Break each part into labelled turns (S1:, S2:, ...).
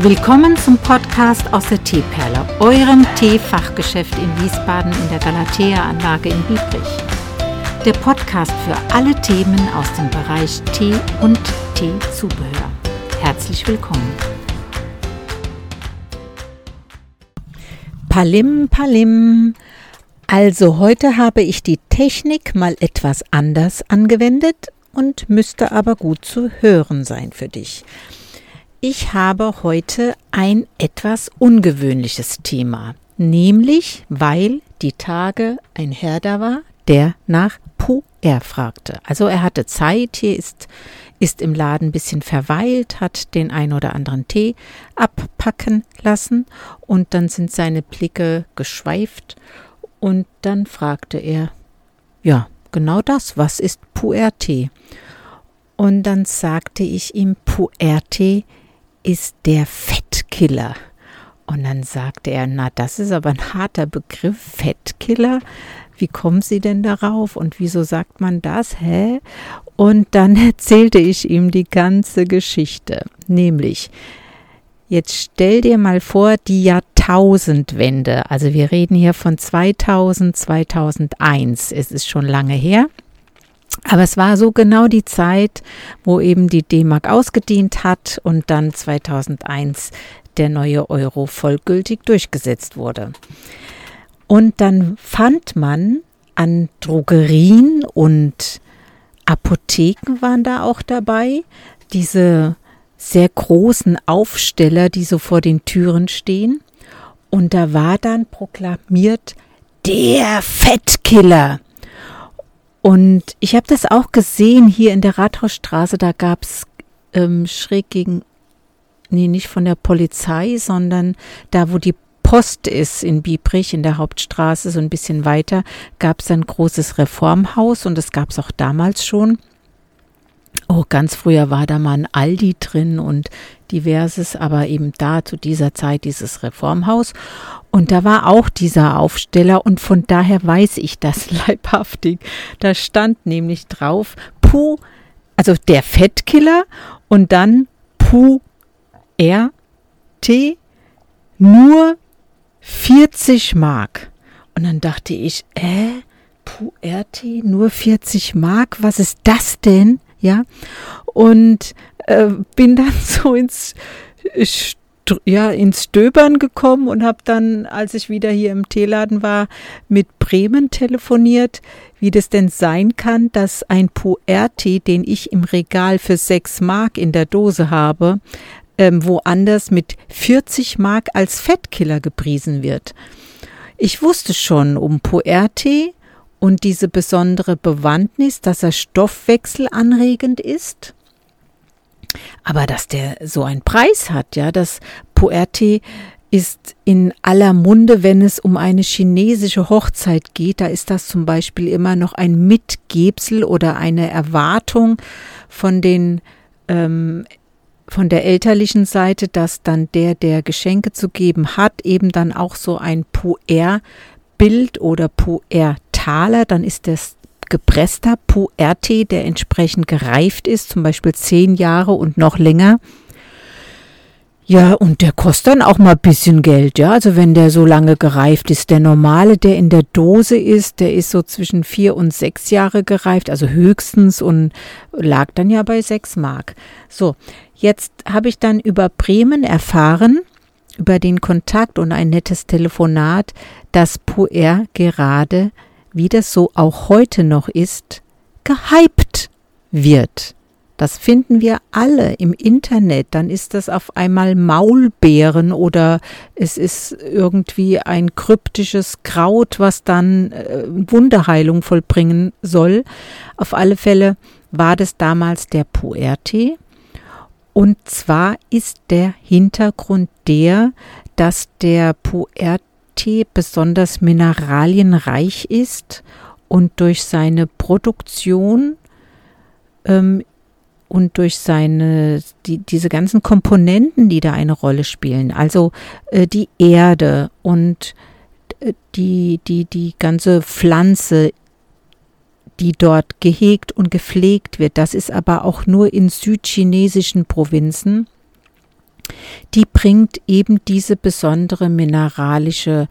S1: Willkommen zum Podcast aus der Teeperle, eurem Teefachgeschäft in Wiesbaden in der Galatea-Anlage in Biebrich. Der Podcast für alle Themen aus dem Bereich Tee und Teezubehör. Herzlich willkommen. Palim, Palim. Also heute habe ich die Technik mal etwas anders angewendet und müsste aber gut zu hören sein für dich. Ich habe heute ein etwas ungewöhnliches Thema, nämlich weil die Tage ein Herr da war, der nach Puer fragte. Also er hatte Zeit, hier ist, ist im Laden ein bisschen verweilt, hat den ein oder anderen Tee abpacken lassen und dann sind seine Blicke geschweift und dann fragte er, ja, genau das, was ist Puer-Tee? Und dann sagte ich ihm, Puer-Tee ist der Fettkiller. Und dann sagte er, na, das ist aber ein harter Begriff, Fettkiller. Wie kommen Sie denn darauf und wieso sagt man das? Hä? Und dann erzählte ich ihm die ganze Geschichte. Nämlich, jetzt stell dir mal vor, die Jahrtausendwende. Also wir reden hier von 2000, 2001. Es ist schon lange her. Aber es war so genau die Zeit, wo eben die D-Mark ausgedient hat und dann 2001 der neue Euro vollgültig durchgesetzt wurde. Und dann fand man an Drogerien und Apotheken waren da auch dabei, diese sehr großen Aufsteller, die so vor den Türen stehen. Und da war dann proklamiert, der Fettkiller. Und ich habe das auch gesehen hier in der Rathausstraße, da gab es ähm, schräg gegen, nee, nicht von der Polizei, sondern da, wo die Post ist in Biebrich, in der Hauptstraße, so ein bisschen weiter, gab es ein großes Reformhaus und das gab es auch damals schon. Oh, ganz früher war da mal ein Aldi drin und diverses, aber eben da zu dieser Zeit dieses Reformhaus. Und da war auch dieser Aufsteller und von daher weiß ich das leibhaftig. Da stand nämlich drauf, Puh, also der Fettkiller und dann Puh R T nur 40 Mark. Und dann dachte ich, äh, Puh RT nur 40 Mark, was ist das denn? Ja. Und äh, bin dann so ins ja, ins Stöbern gekommen und habe dann, als ich wieder hier im Teeladen war, mit Bremen telefoniert, wie das denn sein kann, dass ein Puer-Tee, den ich im Regal für 6 Mark in der Dose habe, ähm, woanders mit 40 Mark als Fettkiller gepriesen wird. Ich wusste schon um Puer-Tee und diese besondere Bewandtnis, dass er stoffwechselanregend ist. Aber dass der so einen Preis hat, ja, das Puerte ist in aller Munde, wenn es um eine chinesische Hochzeit geht. Da ist das zum Beispiel immer noch ein Mitgebsel oder eine Erwartung von den ähm, von der elterlichen Seite, dass dann der, der Geschenke zu geben hat, eben dann auch so ein Puer-Bild oder Puer Taler, dann ist das gepresster Puer-Tee, der entsprechend gereift ist, zum Beispiel zehn Jahre und noch länger. Ja, und der kostet dann auch mal ein bisschen Geld, ja. Also wenn der so lange gereift ist. Der normale, der in der Dose ist, der ist so zwischen vier und sechs Jahre gereift, also höchstens und lag dann ja bei sechs Mark. So, jetzt habe ich dann über Bremen erfahren, über den Kontakt und ein nettes Telefonat, dass Puer gerade wie das so auch heute noch ist, gehypt wird. Das finden wir alle im Internet. Dann ist das auf einmal Maulbeeren oder es ist irgendwie ein kryptisches Kraut, was dann äh, Wunderheilung vollbringen soll. Auf alle Fälle war das damals der Puertee. Und zwar ist der Hintergrund der, dass der Puertee Tee besonders mineralienreich ist und durch seine Produktion ähm, und durch seine, die, diese ganzen Komponenten, die da eine Rolle spielen, also äh, die Erde und äh, die, die, die ganze Pflanze, die dort gehegt und gepflegt wird, das ist aber auch nur in südchinesischen Provinzen die bringt eben diese besondere mineralische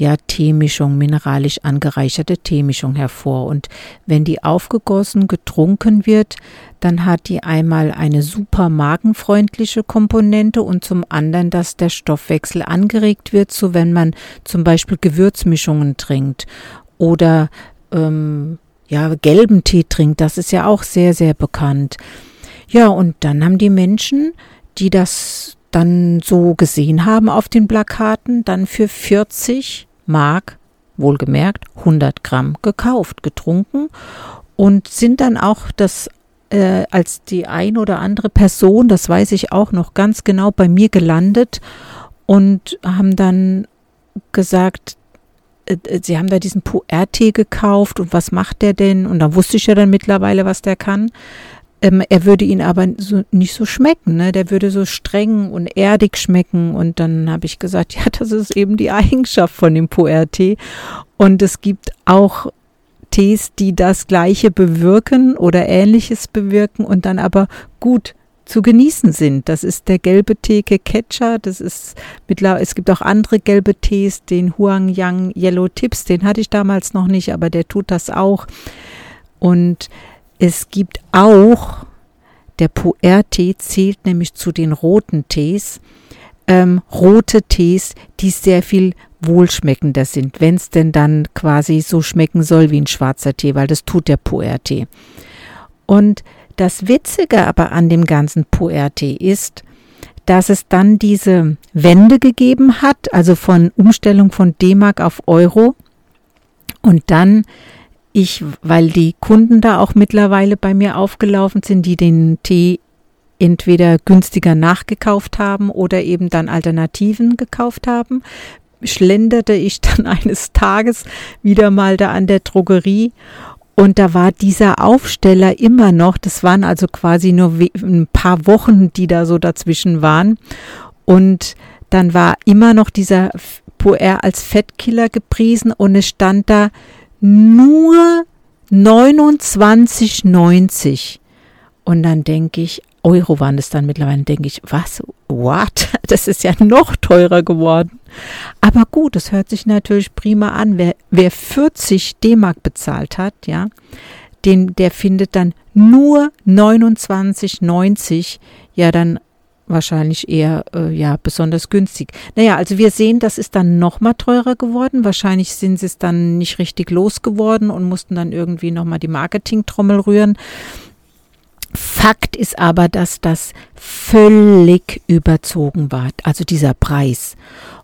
S1: ja, Teemischung, mineralisch angereicherte Teemischung hervor. Und wenn die aufgegossen, getrunken wird, dann hat die einmal eine super magenfreundliche Komponente und zum anderen, dass der Stoffwechsel angeregt wird, so wenn man zum Beispiel Gewürzmischungen trinkt oder ähm, ja, gelben Tee trinkt. Das ist ja auch sehr, sehr bekannt. Ja, und dann haben die Menschen, die das dann so gesehen haben auf den Plakaten, dann für 40 Mark, wohlgemerkt 100 Gramm gekauft, getrunken und sind dann auch das äh, als die ein oder andere Person, das weiß ich auch noch ganz genau, bei mir gelandet und haben dann gesagt, äh, äh, sie haben da diesen Puer-Tee gekauft und was macht der denn? Und da wusste ich ja dann mittlerweile, was der kann. Ähm, er würde ihn aber so, nicht so schmecken, ne? Der würde so streng und erdig schmecken. Und dann habe ich gesagt, ja, das ist eben die Eigenschaft von dem Puer-Tee. Und es gibt auch Tees, die das Gleiche bewirken oder Ähnliches bewirken und dann aber gut zu genießen sind. Das ist der gelbe Tee Catcher, das ist mittlerweile, es gibt auch andere gelbe Tees, den Huang Yang Yellow Tips, den hatte ich damals noch nicht, aber der tut das auch. Und es gibt auch, der Puer-Tee zählt nämlich zu den roten Tees, ähm, rote Tees, die sehr viel wohlschmeckender sind, wenn es denn dann quasi so schmecken soll wie ein schwarzer Tee, weil das tut der Puer-Tee. Und das Witzige aber an dem ganzen Puer-Tee ist, dass es dann diese Wende gegeben hat, also von Umstellung von D-Mark auf Euro und dann ich, weil die Kunden da auch mittlerweile bei mir aufgelaufen sind, die den Tee entweder günstiger nachgekauft haben oder eben dann Alternativen gekauft haben, schlenderte ich dann eines Tages wieder mal da an der Drogerie und da war dieser Aufsteller immer noch, das waren also quasi nur ein paar Wochen, die da so dazwischen waren. Und dann war immer noch dieser Puer als Fettkiller gepriesen und es stand da nur 29,90. Und dann denke ich, Euro waren es dann mittlerweile, denke ich, was? What? Das ist ja noch teurer geworden. Aber gut, es hört sich natürlich prima an. Wer, wer 40 D-Mark bezahlt hat, ja, den, der findet dann nur 29,90. Ja, dann wahrscheinlich eher äh, ja besonders günstig. Naja, also wir sehen, das ist dann noch mal teurer geworden. Wahrscheinlich sind sie es dann nicht richtig losgeworden und mussten dann irgendwie noch mal die Marketingtrommel rühren. Fakt ist aber, dass das völlig überzogen war, also dieser Preis.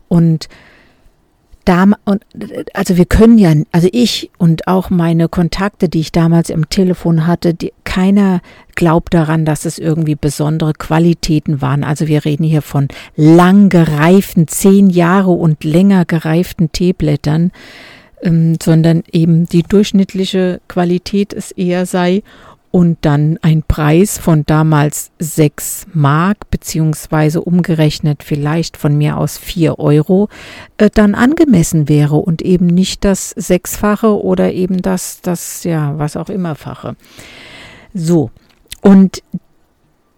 S1: Und da, und, also wir können ja, also ich und auch meine Kontakte, die ich damals im Telefon hatte, die, keiner glaubt daran, dass es irgendwie besondere Qualitäten waren. Also wir reden hier von lang gereiften, zehn Jahre und länger gereiften Teeblättern, ähm, sondern eben die durchschnittliche Qualität es eher sei und dann ein Preis von damals 6 Mark beziehungsweise umgerechnet vielleicht von mir aus 4 Euro äh, dann angemessen wäre und eben nicht das Sechsfache oder eben das, das, ja, was auch immer Fache. So. Und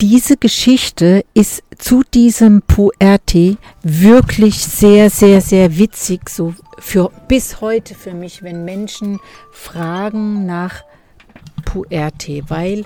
S1: diese Geschichte ist zu diesem Puerte wirklich sehr, sehr, sehr witzig, so für bis heute für mich, wenn Menschen fragen nach Puer-Tee, weil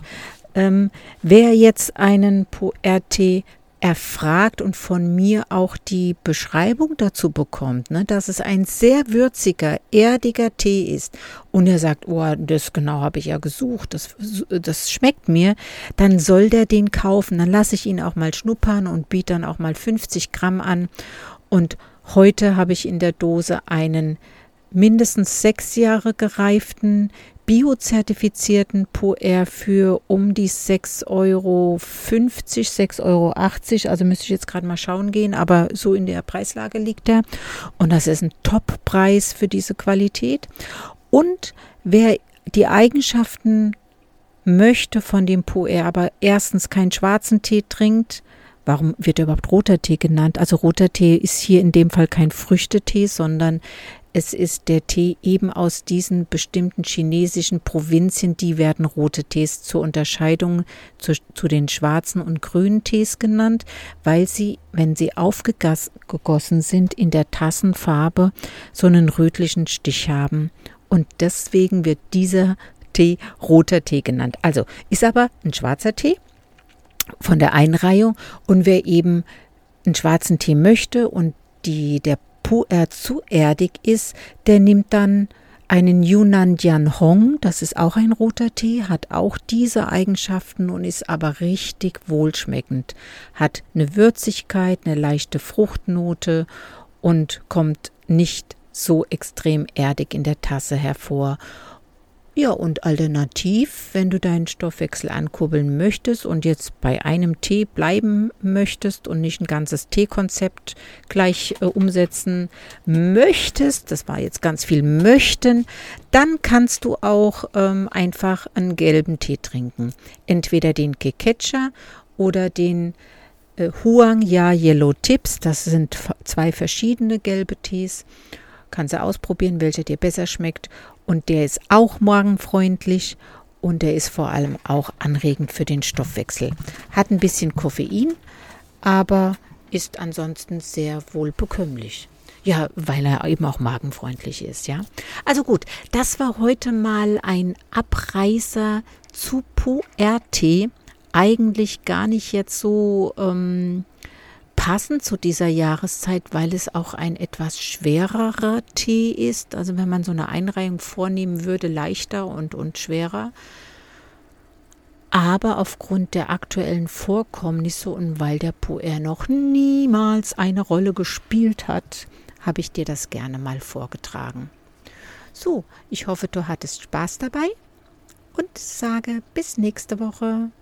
S1: ähm, wer jetzt einen Puer-Tee erfragt und von mir auch die Beschreibung dazu bekommt, ne, dass es ein sehr würziger, erdiger Tee ist und er sagt, oh, das genau habe ich ja gesucht, das, das schmeckt mir, dann soll der den kaufen. Dann lasse ich ihn auch mal schnuppern und biete dann auch mal 50 Gramm an. Und heute habe ich in der Dose einen mindestens sechs Jahre gereiften biozertifizierten Puer für um die 6,50 Euro, 6,80 Euro. Also müsste ich jetzt gerade mal schauen gehen, aber so in der Preislage liegt er. Und das ist ein Top-Preis für diese Qualität. Und wer die Eigenschaften möchte von dem Puer, aber erstens keinen schwarzen Tee trinkt, warum wird er überhaupt roter Tee genannt? Also roter Tee ist hier in dem Fall kein Früchtetee, sondern es ist der Tee eben aus diesen bestimmten chinesischen Provinzien, die werden rote Tees zur Unterscheidung zu, zu den schwarzen und grünen Tees genannt, weil sie, wenn sie aufgegossen sind, in der Tassenfarbe so einen rötlichen Stich haben. Und deswegen wird dieser Tee roter Tee genannt. Also ist aber ein schwarzer Tee von der Einreihung und wer eben einen schwarzen Tee möchte und die, der Pu'er zu erdig ist, der nimmt dann einen Yunnan Dian Hong, das ist auch ein roter Tee, hat auch diese Eigenschaften und ist aber richtig wohlschmeckend. Hat eine Würzigkeit, eine leichte Fruchtnote und kommt nicht so extrem erdig in der Tasse hervor. Ja, und alternativ, wenn du deinen Stoffwechsel ankurbeln möchtest und jetzt bei einem Tee bleiben möchtest und nicht ein ganzes Teekonzept gleich äh, umsetzen möchtest, das war jetzt ganz viel möchten, dann kannst du auch ähm, einfach einen gelben Tee trinken. Entweder den Kekecha oder den äh, Huang Ya Yellow Tips, das sind zwei verschiedene gelbe Tees. Kannst du ausprobieren, welcher dir besser schmeckt und der ist auch morgenfreundlich und der ist vor allem auch anregend für den Stoffwechsel. Hat ein bisschen Koffein, aber ist ansonsten sehr wohl bekömmlich. Ja, weil er eben auch magenfreundlich ist, ja. Also gut, das war heute mal ein Abreißer zu Puer-Tee. Eigentlich gar nicht jetzt so ähm, passend zu dieser Jahreszeit, weil es auch ein etwas schwererer Tee ist. Also wenn man so eine Einreihung vornehmen würde, leichter und, und schwerer. Aber aufgrund der aktuellen Vorkommnisse und weil der Puer noch niemals eine Rolle gespielt hat, habe ich dir das gerne mal vorgetragen. So, ich hoffe, du hattest Spaß dabei und sage bis nächste Woche.